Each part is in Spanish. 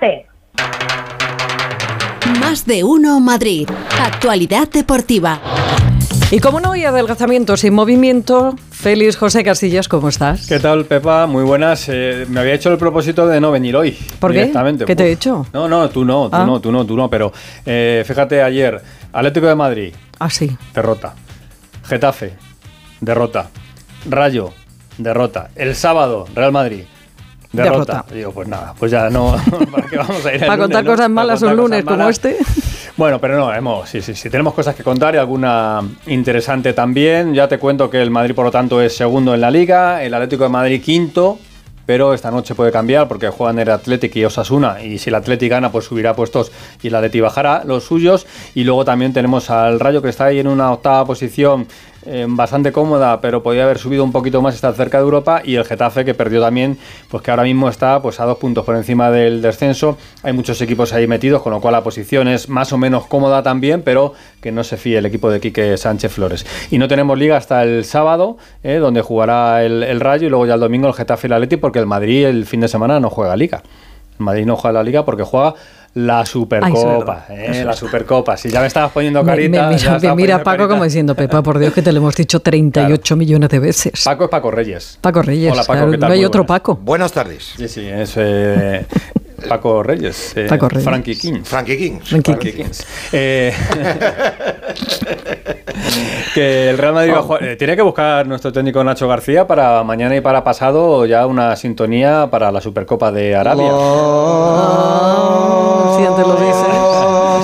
adelante. Más de uno Madrid. Actualidad deportiva. Y como no hay adelgazamiento sin movimiento, Félix José Casillas, ¿cómo estás? ¿Qué tal, Pepa? Muy buenas. Eh, me había hecho el propósito de no venir hoy. ¿Por qué? ¿Qué te he hecho? No, no, tú no, tú Ah. no, tú no, tú no. Pero eh, fíjate, ayer, Atlético de Madrid, Ah, sí. derrota. Getafe, derrota. Rayo, derrota. El sábado, Real Madrid. Derrota. Derrota. Digo, pues nada, pues ya no. ¿Para qué vamos a ir el Para lunes, contar no? cosas malas contar un lunes como este. Bueno, pero no, hemos, sí, sí, sí, tenemos cosas que contar y alguna interesante también. Ya te cuento que el Madrid, por lo tanto, es segundo en la liga, el Atlético de Madrid quinto, pero esta noche puede cambiar porque juegan el Atlético y Osasuna y si el Atlético gana, pues subirá puestos y el Atleti bajará los suyos. Y luego también tenemos al Rayo que está ahí en una octava posición eh, bastante cómoda, pero podía haber subido un poquito más, está cerca de Europa, y el Getafe que perdió también, pues que ahora mismo está pues a dos puntos por encima del descenso. Hay muchos equipos ahí metidos, con lo cual la posición es más o menos cómoda también, pero que no se fíe el equipo de Quique Sánchez Flores. Y no tenemos liga hasta el sábado, eh, donde jugará el, Rayo, y luego ya el domingo el Getafe y el Atleti, porque el Madrid el fin de semana no juega liga. El Madrid no juega la liga porque juega la Supercopa, Ay, eh, la Supercopa. Si ya me estabas poniendo Me- me carita, mira, me estabas mira Paco carita. como diciendo, Pepa, por Dios que te lo hemos dicho 38 millones de veces. Paco es Paco Reyes. Paco Reyes, Hola, Paco, claro, ¿qué tal? no hay Muy otro buenas. Paco. Buenas tardes. Sí, sí, es eh, Paco Reyes. eh, Paco Reyes. Frankie King. Frankie King. Frankie Frankie Kings. Eh, que el Real Madrid va a jugar- eh, tiene que buscar nuestro técnico Nacho García para mañana y para pasado ya una sintonía para la Supercopa de Arabia. Si antes lo dices.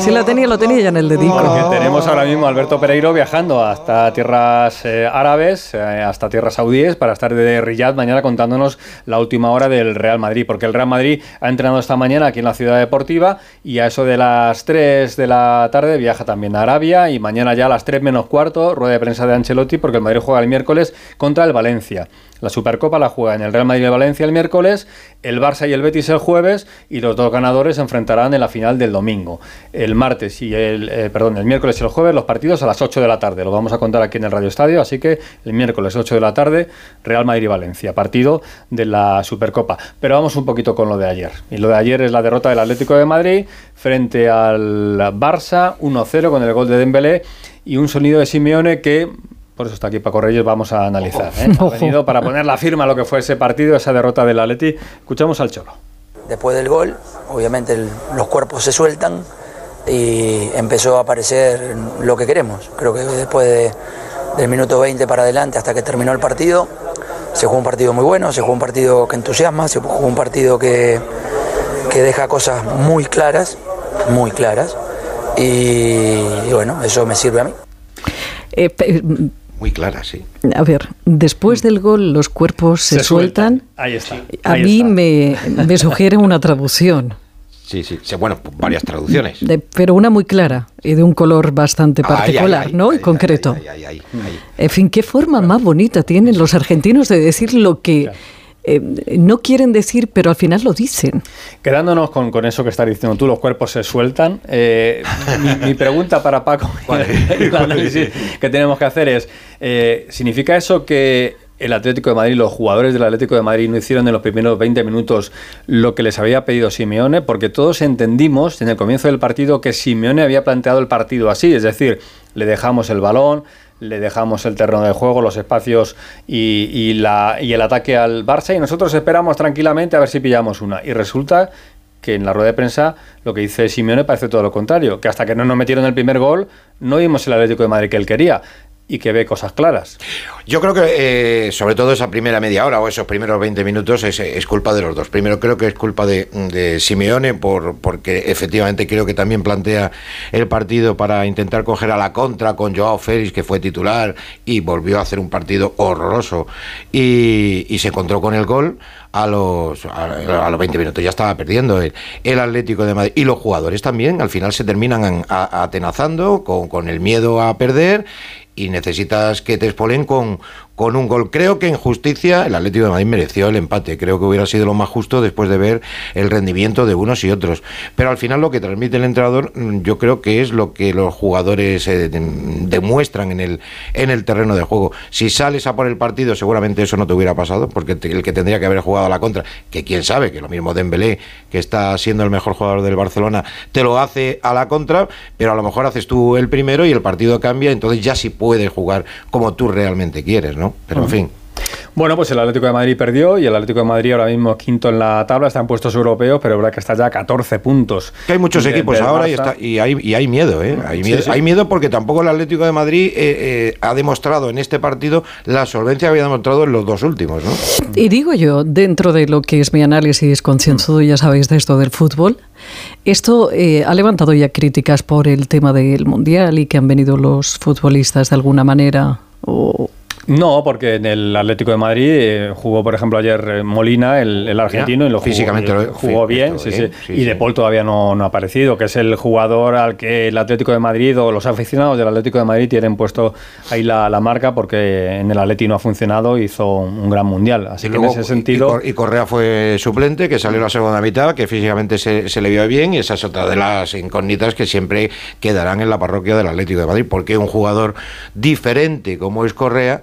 Si la tenía, lo tenía ya en el dedico. Porque tenemos ahora mismo a Alberto Pereiro viajando hasta tierras eh, árabes, eh, hasta tierras saudíes, para estar de Riyadh mañana contándonos la última hora del Real Madrid. Porque el Real Madrid ha entrenado esta mañana aquí en la ciudad deportiva y a eso de las 3 de la tarde viaja también a Arabia y mañana ya a las 3 menos cuarto, rueda de prensa de Ancelotti, porque el Madrid juega el miércoles contra el Valencia. La Supercopa la juega en el Real Madrid y Valencia el miércoles, el Barça y el Betis el jueves y los dos ganadores se enfrentarán en la final del domingo. El martes y el eh, perdón, el miércoles y el jueves los partidos a las 8 de la tarde. Lo vamos a contar aquí en el Radio Estadio, así que el miércoles 8 de la tarde Real Madrid y Valencia, partido de la Supercopa. Pero vamos un poquito con lo de ayer. Y lo de ayer es la derrota del Atlético de Madrid frente al Barça 1-0 con el gol de Dembélé y un sonido de Simeone que por eso está aquí Paco Reyes, vamos a analizar. ¿eh? Ha venido para poner la firma a lo que fue ese partido, esa derrota del Atleti. Escuchamos al Cholo. Después del gol, obviamente el- los cuerpos se sueltan y empezó a aparecer lo que queremos. Creo que después de- del minuto 20 para adelante hasta que terminó el partido, se jugó un partido muy bueno, se jugó un partido que entusiasma, se jugó un partido que, que deja cosas muy claras, muy claras. Y, y bueno, eso me sirve a mí. Eh, Muy clara, sí. a ver, después del gol los cuerpos se, sueltan. Ahí está. A ahí mí está. me, me sugiere una traducción, Sí, sí. sí, Bueno, varias traducciones. de- pero una muy clara y de un color bastante Ay, ay, particular, ay, ¿no? ay, y concreto. ay, ay, ay, ay. En fin, qué forma más bonita tienen los argentinos de decir lo que eh, no quieren decir, pero al final lo dicen. Quedándonos con, con eso que estás diciendo tú, los cuerpos se sueltan. eh, mi, mi pregunta para Paco, que tenemos que hacer es, eh, ¿significa eso que el Atlético de Madrid, los jugadores del Atlético de Madrid no hicieron en los primeros 20 minutos lo que les había pedido Simeone? Porque todos entendimos en el comienzo del partido que Simeone había planteado el partido así, es decir, le dejamos el balón, le dejamos el terreno de juego, los espacios y, y la, y el ataque al Barça y nosotros esperamos tranquilamente a ver si pillamos una. Y resulta que en la rueda de prensa lo que dice Simeone parece todo lo contrario, que hasta que no nos metieron el primer gol no vimos el Atlético de Madrid que él quería y que ve cosas claras. Yo creo que eh, sobre todo esa primera media hora o esos primeros 20 minutos es, culpa de los dos. Primero creo que es culpa de, Simeone por, porque efectivamente creo que también plantea el partido para intentar coger a la contra con Joao Félix que fue titular y volvió a hacer un partido horroroso y, y se encontró con el gol a los, a los 20 minutos. Ya estaba perdiendo el, el Atlético de Madrid y los jugadores también al final se terminan a- atenazando con, con el miedo a perder y necesitas que te expolen con, con un gol. Creo que en justicia el Atlético de Madrid mereció el empate. Creo que hubiera sido lo más justo después de ver el rendimiento de unos y otros. Pero al final lo que transmite el entrenador mm, yo creo que es lo que los jugadores eh, demuestran en el, en el terreno de juego. Si sales a por el partido seguramente eso no te hubiera pasado porque el que tendría que haber jugado a la contra, que quién sabe, que lo mismo Dembélé, que está siendo el mejor jugador del Barcelona, te lo hace a la contra, pero a lo mejor haces tú el primero y el partido cambia, entonces ya sí puedes jugar como tú realmente quieres, ¿no? Pero en fin. Bueno, pues el Atlético de Madrid perdió y el Atlético de Madrid ahora mismo quinto en la tabla, está en puestos europeos, pero es verdad que está ya a 14 puntos. Que hay muchos equipos ahora y, está, y, hay, y, hay, miedo, ¿eh? Hay miedo, hay miedo porque tampoco el Atlético de Madrid eh, eh, ha demostrado en este partido la solvencia que había demostrado en los dos últimos, ¿no? Y digo yo, dentro de lo que es mi análisis concienzudo, ya sabéis de esto del fútbol, esto eh, ha levantado ya críticas por el tema del Mundial y que han venido los futbolistas de alguna manera o, no, porque en el Atlético de Madrid eh, jugó, por ejemplo, ayer eh, Molina, el, argentino, y lo físicamente jugó, jugó bien, sí, sí. y De Paul todavía no, ha aparecido, que es el jugador al que el Atlético de Madrid o los aficionados del Atlético de Madrid tienen puesto ahí la, marca porque en el Atlético no ha funcionado, hizo un gran mundial. Así que en ese sentido. Y, Correa fue suplente, que salió la segunda mitad, que físicamente se, se le vio bien, y esa es otra de las incógnitas que siempre quedarán en la parroquia del Atlético de Madrid, porque un jugador diferente como es Correa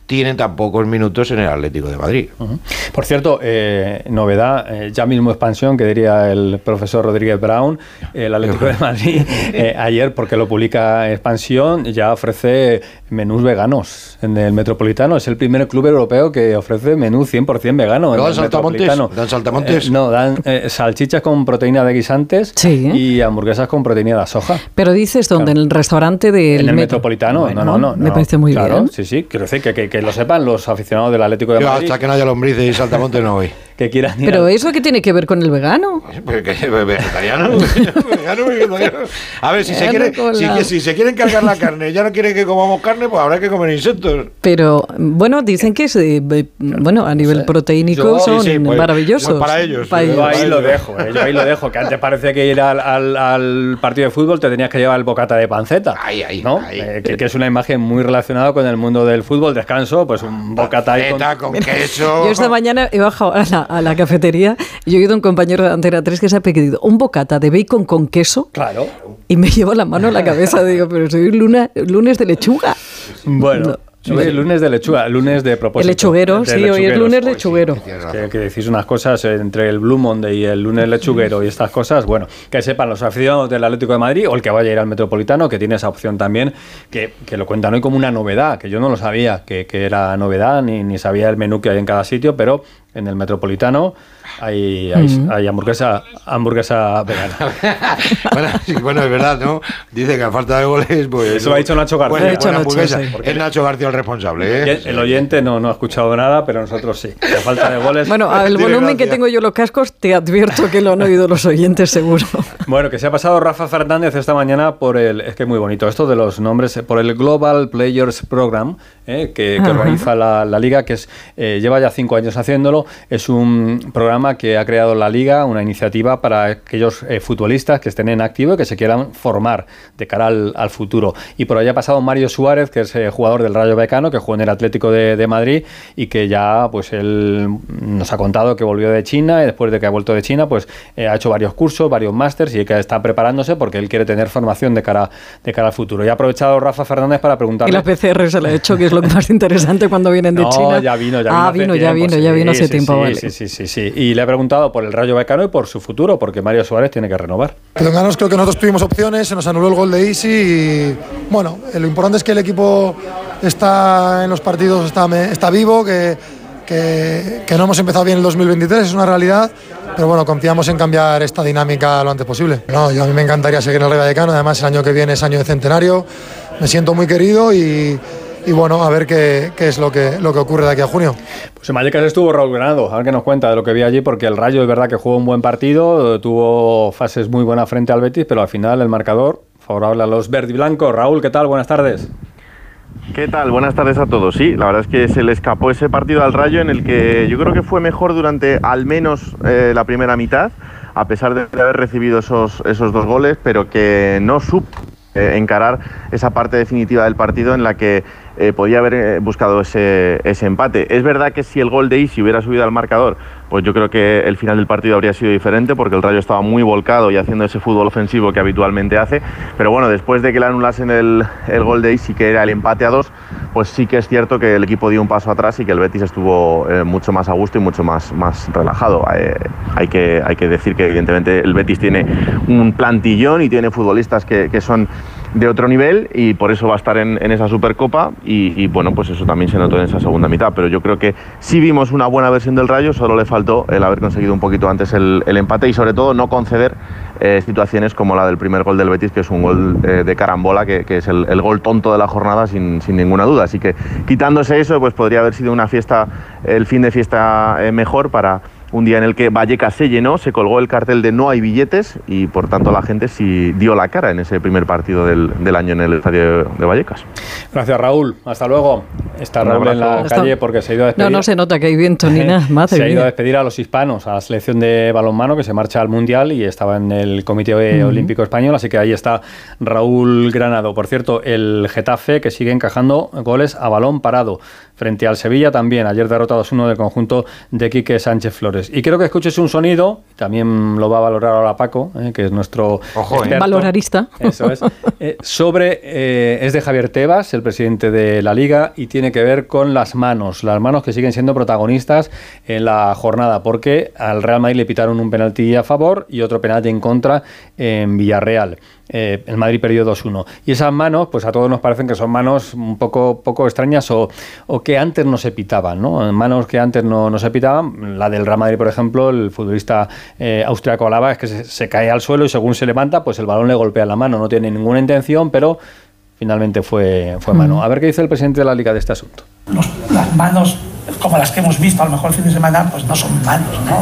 tienen tan pocos minutos en el Atlético de Madrid. Por cierto, eh, novedad, eh, ya mismo expansión, que diría el profesor Rodríguez Brown, el Atlético de Madrid eh, ayer, porque lo publica expansión, ya ofrece menús veganos en el Metropolitano. Es el primer club europeo que ofrece menú 100% vegano. En el saltamontes? ¿Dan saltamontes? no, dan salchichas con proteína de guisantes y hamburguesas con proteína de soja. Pero dices, ¿dónde? ¿En el restaurante del En el Metropolitano, no, no, no. Me parece muy bien. Sí, sí, quiero decir que, que lo sepan los aficionados del Atlético de Madrid. hasta que no haya lombrices y saltamonte no voy. Que quieran Pero eso qué tiene que ver con el vegano? vegetariano, A ver, si se, quiere, si, se quieren cargar la carne, ya no quieren que comamos carne, pues habrá que comer insectos. Pero bueno, dicen que eh, bueno, a nivel proteínico son pues, maravillosos. Pues para ellos. yo ahí lo dejo, eh, yo ahí lo dejo, que antes parece que ir al, al, partido de fútbol te tenías que llevar el bocata de panceta. Ahí, ahí, ¿no? Eh, que, es una imagen muy relacionada con el mundo del fútbol, descanso, pues un bocata ahí con, queso. Yo esta mañana he bajado a la, a la cafetería y he oído un compañero de Antena 3 que se ha pedido un bocata de bacon con queso. Claro. Y me llevo la mano a la cabeza, digo, pero soy luna, lunes de lechuga. Bueno. Hoy es lunes de lechuga, lunes de propósito. El lechuguero, sí, hoy es lunes lechuguero. que, que, decís unas cosas entre el Blue Monday y el lunes lechuguero y estas cosas, bueno, que sepan los aficionados del Atlético de Madrid o el que vaya a ir al Metropolitano, que tiene esa opción también, que, que lo cuentan hoy como una novedad, que yo no lo sabía, que, que era novedad, ni, ni sabía el menú que hay en cada sitio, pero en el Metropolitano hay, hay, hamburguesa, hamburguesa vegana. bueno, es verdad, ¿no? Dice que a falta de goles, pues. Eso lo ha dicho Nacho García. es Nacho García el responsable, ¿eh? El oyente no, no ha escuchado nada, pero nosotros sí. A falta de goles. Bueno, al volumen que tengo yo los cascos, te advierto que lo han oído los oyentes, seguro. Bueno, que se ha pasado Rafa Fernández esta mañana por el. Es que es muy bonito esto de los nombres, por el Global Players Program, ¿eh? que, organiza la, liga, que es, eh, lleva ya cinco años haciéndolo. Es un programa que ha creado la Liga, una iniciativa para aquellos eh, futbolistas que estén en activo y que se quieran formar de cara al, futuro. Y por ahí ha pasado Mario Suárez, que es eh, jugador del Rayo Becano, que jugó en el Atlético de, Madrid y que ya pues él nos ha contado que volvió de China y después de que ha vuelto de China pues eh, ha hecho varios cursos, varios másters y que está preparándose porque él quiere tener formación de cara, de cara al futuro. Y ha aprovechado Rafa Fernández para preguntarle... Y la PCR se le ha hecho, que es lo más interesante cuando vienen de China. ya vino, ya vino. Ah, vino, ya vino, ya vino hace tiempo, sí, Sí, sí, sí, sí. Y le ha preguntado por el Rayo Becano y por su futuro, porque Mario Suárez tiene que renovar. Ganos creo que nosotros tuvimos opciones, se nos anuló el gol de Isi y bueno, lo importante es que el equipo está en los partidos, está, está vivo, que, que, no hemos empezado bien el 2023, es una realidad, pero bueno, confiamos en cambiar esta dinámica lo antes posible. No, yo a mí me encantaría seguir en el Rayo Vallecano, además el año que viene es año de centenario, me siento muy querido y y bueno, a ver qué, qué, es lo que, lo que ocurre de aquí a junio. Pues en Vallecas estuvo Raúl Granado, a ver qué nos cuenta de lo que vi allí, porque el Rayo es verdad que jugó un buen partido, tuvo fases muy buenas frente al Betis, pero al final el marcador favorable a los verde y blancos. Raúl, ¿qué tal? Buenas tardes. ¿Qué tal? Buenas tardes a todos. Sí, la verdad es que se le escapó ese partido al Rayo en el que yo creo que fue mejor durante al menos eh, la primera mitad, a pesar de haber recibido esos, esos dos goles, pero que no supo eh, encarar esa parte definitiva del partido en la que eh, podía haber eh, buscado ese, ese, empate. Es verdad que si el gol de Isi hubiera subido al marcador, pues yo creo que el final del partido habría sido diferente porque el Rayo estaba muy volcado y haciendo ese fútbol ofensivo que habitualmente hace. Pero bueno, después de que le anulasen el, el gol de Isi, que era el empate a dos, pues sí que es cierto que el equipo dio un paso atrás y que el Betis estuvo eh, mucho más a gusto y mucho más, más relajado. Eh, hay, que, hay que decir que evidentemente el Betis tiene un plantillón y tiene futbolistas que, que son de otro nivel y por eso va a estar en, en esa Supercopa y, y, bueno, pues eso también se notó en esa segunda mitad. Pero yo creo que sí vimos una buena versión del Rayo, solo le faltó el haber conseguido un poquito antes el, el empate y sobre todo no conceder eh, situaciones como la del primer gol del Betis, que es un gol eh, de carambola, que, que es el, gol tonto de la jornada sin, sin, ninguna duda. Así que quitándose eso, pues podría haber sido una fiesta, el fin de fiesta eh, mejor para un día en el que Vallecas se llenó, se colgó el cartel de no hay billetes y por tanto la gente sí dio la cara en ese primer partido del, del año en el estadio de Vallecas. Gracias Raúl, hasta luego. Está Raúl en la calle porque se ha ido a despedir. No, no se nota que hay viento ni nada. Madre se ha ido a despedir a los hispanos, a la selección de balonmano que se marcha al Mundial y estaba en el Comité uh -huh. Olímpico Español, así que ahí está Raúl Granado. Por cierto, el Getafe que sigue encajando goles a balón parado frente al Sevilla también. Ayer derrotado 2-1 del conjunto de Quique Sánchez Flores. Y quiero que escuches un sonido, también lo va a valorar ahora Paco, eh, que es nuestro Ojo, experto, valorarista. Eso es. Eh, sobre, eh, es de Javier Tebas, el presidente de la Liga, y tiene que ver con las manos. Las manos que siguen siendo protagonistas en la jornada, porque al Real Madrid le pitaron un penalti a favor y otro penalti en contra en Villarreal. Eh, el Madrid perdió 2-1. Y esas manos, pues a todos nos parecen que son manos un poco, poco extrañas o, o que antes no se pitaban, ¿no? Manos que antes no, no, se pitaban. La del Real Madrid, por ejemplo, el futbolista eh, austriaco Alaba es que se, se, cae al suelo y según se levanta, pues el balón le golpea la mano. No tiene ninguna intención, pero finalmente fue, fue mano. A ver qué dice el presidente de la Liga de este asunto. Los, las manos como las que hemos visto a lo mejor el fin de semana, pues no son manos, ¿no?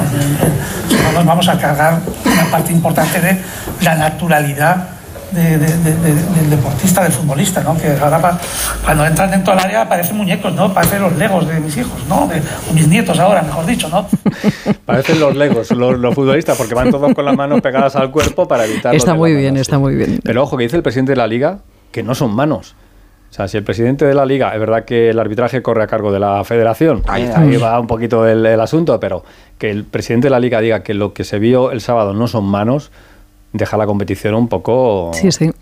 No nos vamos a cargar una parte importante de la naturalidad de, de, de, del deportista, del futbolista, ¿no? Que ahora cuando entran dentro del área parecen muñecos, ¿no? Parecen los legos de mis hijos, ¿no? De mis nietos ahora, mejor dicho, ¿no? Parecen los legos, los, los, futbolistas, porque van todos con las manos pegadas al cuerpo para evitar... Está muy bien, mano, está sí. muy bien. Pero ojo, que dice el presidente de la Liga que no son manos. O sea, si el presidente de la liga, es verdad que el arbitraje corre a cargo de la federación, ahí, ahí va un poquito el, el, asunto, pero que el presidente de la liga diga que lo que se vio el sábado no son manos, deja la competición un poco.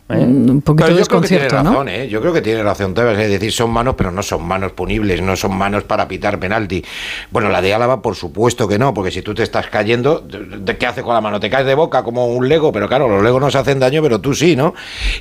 ¿Eh? Un poquito pero yo creo que tiene ¿no? razón, ¿eh? Yo creo que tiene razón Tebas, es decir, son manos, pero no son manos punibles, no son manos para pitar penalti. Bueno, la de Álava, por supuesto que no, porque si tú te estás cayendo, ¿de qué hace con la mano? Te caes de boca como un Lego, pero claro, los Legos no se hacen daño, pero tú sí, ¿no?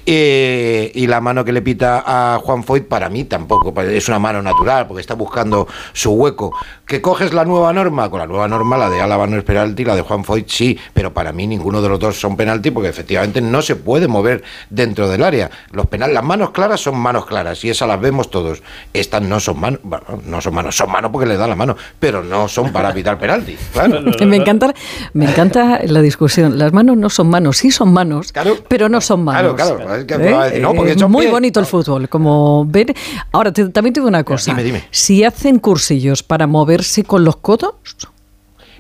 Eh, y la mano que le pita a Juan Foyt, para mí tampoco, pues, es una mano natural, porque está buscando su hueco. ¿Que coges la nueva norma? Con la nueva norma, la de Álava no es penalti, la de Juan Foyt sí, pero para mí ninguno de los dos son penalti porque efectivamente no se puede mover dentro del área. Los penales, las manos claras son manos claras y esas las vemos todos. Estas no son manos, bueno, no son manos, son manos porque le da la mano, pero no son para pitar penalti. Claro. me encanta, me encanta la discusión. Las manos no son manos, sí son manos, claro, pero no son manos. Claro, claro. Es que ¿Eh? no, porque muy bonito el fútbol, como ver. Ahora te, también te digo una cosa. Dime, dime. Si hacen cursillos para moverse con los codos.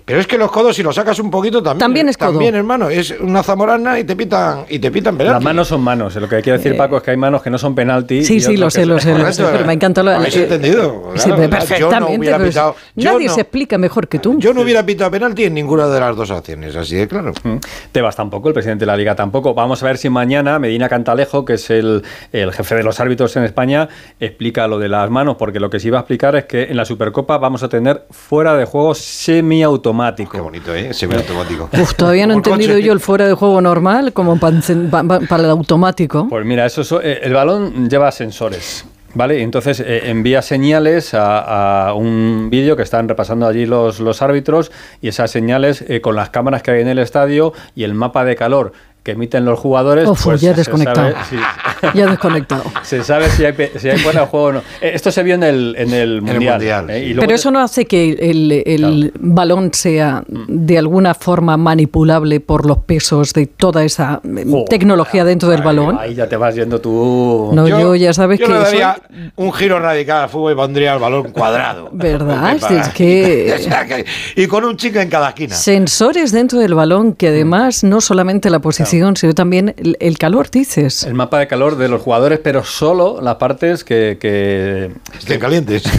Pero es que los codos, si los sacas un poquito, también. También es codo. También, hermano. Es una zamorana y te pitan, y te pitan penalti. Las manos son manos. Lo que quiere decir Eh, Paco es que hay manos que no son penalti. Sí, sí, lo sé, lo sé, lo sé. Pero me encanta lo ¿Habéis entendido? Sí, perfectamente. yo no hubiera pero pitado- yo nadie no- se explica mejor que tú. Yo no hubiera pitado penalti en ninguna de las dos acciones, así de claro. Mm. Tebas tampoco, el presidente de la Liga tampoco. Vamos a ver si mañana Medina Cantalejo, que es el, el jefe de los árbitros en España, explica lo de las manos, porque lo que sí va a explicar es que en la Supercopa vamos a tener fuera de juego semiautomático. Qué bonito, ¿eh? Semiautomático. Uf, todavía no he entendido coche. yo el fuera de juego normal como para, para el automático. Pues mira, eso, so- eh, el balón lleva sensores. ¿Vale? Entonces eh, envía señales a, a un vídeo que están repasando allí los, los árbitros y esas señales eh, con las cámaras que hay en el estadio y el mapa de calor que emiten los jugadores. Uf, pues ya desconectado. sabe- sí. Ya desconectado. Se sabe si hay, si hay de juego o no. Eh, Esto se vio en el, en el Mundial. Mundial, ¿eh? sí. Y luego Pero te- eso no hace que el, el balón sea Mm. de alguna forma manipulable por los pesos de toda esa eh, tecnología dentro del ahí- balón. Ahí ya te vas yendo tú. No, yo, ya sabes yo que le soy- daría un giro radical al fútbol y pondría el balón cuadrado. ¿Verdad? Es que- y con un chico en cada esquina. Sensores dentro del balón que además no solamente la posición, sino también el, el calor, dices. El mapa de calor de los jugadores, pero solo las partes que. que- Estén calientes.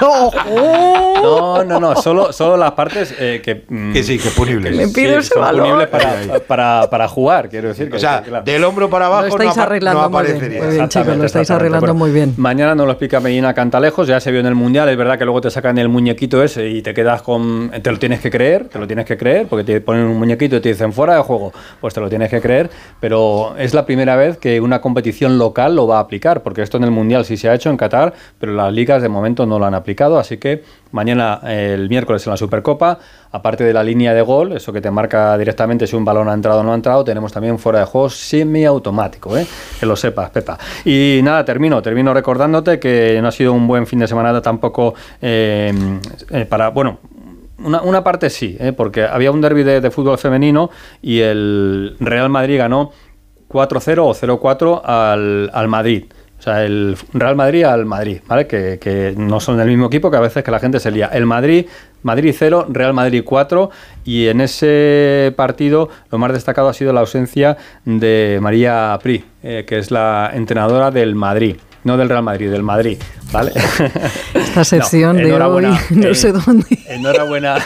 No, no, no, solo, solo las partes eh, que. mm, que sí, que punibles. Me pido ese son balón. punibles para, para, para jugar, quiero decir. que- O sea, que, claro. del hombro para abajo Lo estáis no, arreglando no muy bien, aparecería. muy bien. chicos, lo Exactamente, estáis exactamente. arreglando muy bien. Mañana nos lo explica Medina Cantalejos, ya se vio en el Mundial, es verdad que luego te sacan el muñequito ese y te quedas con... Te lo tienes que creer, te lo tienes que creer, porque te ponen un muñequito y te dicen fuera de juego, pues te lo tienes que creer, pero es la primera vez que una competición local lo va a aplicar, porque esto en el Mundial sí se ha hecho en Qatar, pero las ligas de momento no lo han aplicado, así que mañana, eh, el miércoles en la Supercopa, aparte de la línea de gol, eso que te marca directamente si un balón ha entrado o no ha entrado, tenemos también fuera de juego semiautomático, ¿eh? que lo sepas, Pepa. Y nada, termino, termino recordándote que no ha sido un buen fin de semana tampoco eh, eh, para, bueno, una, una parte sí, ¿eh? porque había un derby de, fútbol femenino y el Real Madrid ganó 4-0 o 0-4 al, al Madrid. O sea, el Real Madrid al Madrid, ¿vale? Que, que no son del mismo equipo, que a veces que la gente se lía. El Madrid, Madrid 0, Real Madrid 4, y en ese partido lo más destacado ha sido la ausencia de María Pri, eh, que es la entrenadora del Madrid. No del Real Madrid, del Madrid, ¿vale? Esta sección de hoy, enhorabuena, no eh, sé dónde. Enhorabuena,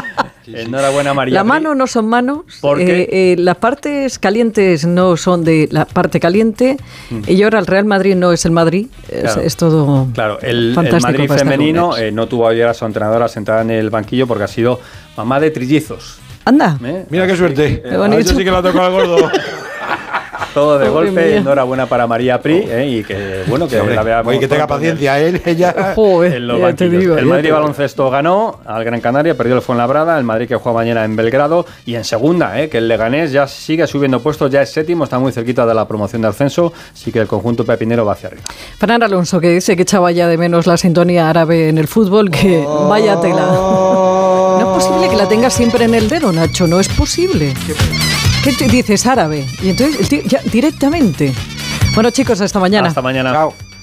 enhorabuena María La mano no son manos. ¿Por qué? eh, eh, las partes calientes no son de la parte caliente. Y ahora el Real Madrid no es el Madrid. Es, Mm. Claro. es todo. Claro, el, el fantástico Madrid para este femenino eh, no tuvo ayer a su entrenadora sentada en el banquillo porque ha sido mamá de trillizos. Anda. ¿eh? Mira qué suerte. Qué bonito. A eso sí que la tocó al gordo. Todo de golpe, mía. enhorabuena para María Pri eh, y que bueno que Hombre, la veamos oye, que tenga paciencia él, ella. Joder, en los te digo, el Madrid te digo. baloncesto ganó al Gran Canaria, perdió el Fuenlabrada, el Madrid que juega mañana en Belgrado y en segunda, eh, que el Leganés ya sigue subiendo puestos, ya es séptimo, está muy cerquita de la promoción de ascenso, así que el conjunto pepinero va hacia arriba. Fran Alonso, que dice que echaba ya de menos la sintonía árabe en el fútbol, que vaya tela. No es posible que la tengas siempre en el dedo, Nacho, no es posible. ¿Qué te dices árabe? Y entonces el tío ya directamente. Bueno, chicos, hasta mañana. Hasta mañana. Chao.